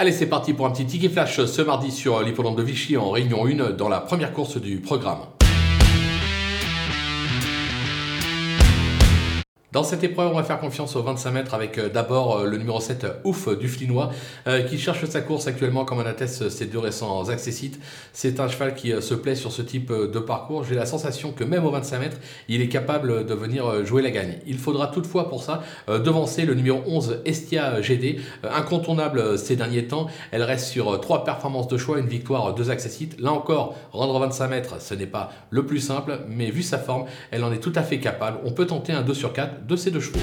Allez, c'est parti pour un petit ticket flash ce mardi sur l'hippodrome de Vichy en Réunion 1 dans la première course du programme. Dans cette épreuve, on va faire confiance aux 25 mètres avec euh, d'abord euh, le numéro 7, Ouf, du Flinois, euh, qui cherche sa course actuellement, comme en atteste ses deux récents accessites. C'est un cheval qui se plaît sur ce type de parcours. J'ai la sensation que même aux 25 mètres, il est capable de venir jouer la gagne. Il faudra toutefois pour ça devancer le numéro 11, Estia GD, incontournable ces derniers temps. Elle reste sur trois performances de choix, une victoire, deux accessites. Là encore, rendre 25 mètres, ce n'est pas le plus simple, mais vu sa forme, elle en est tout à fait capable. On peut tenter un 2 sur 4 de ces deux chevaux.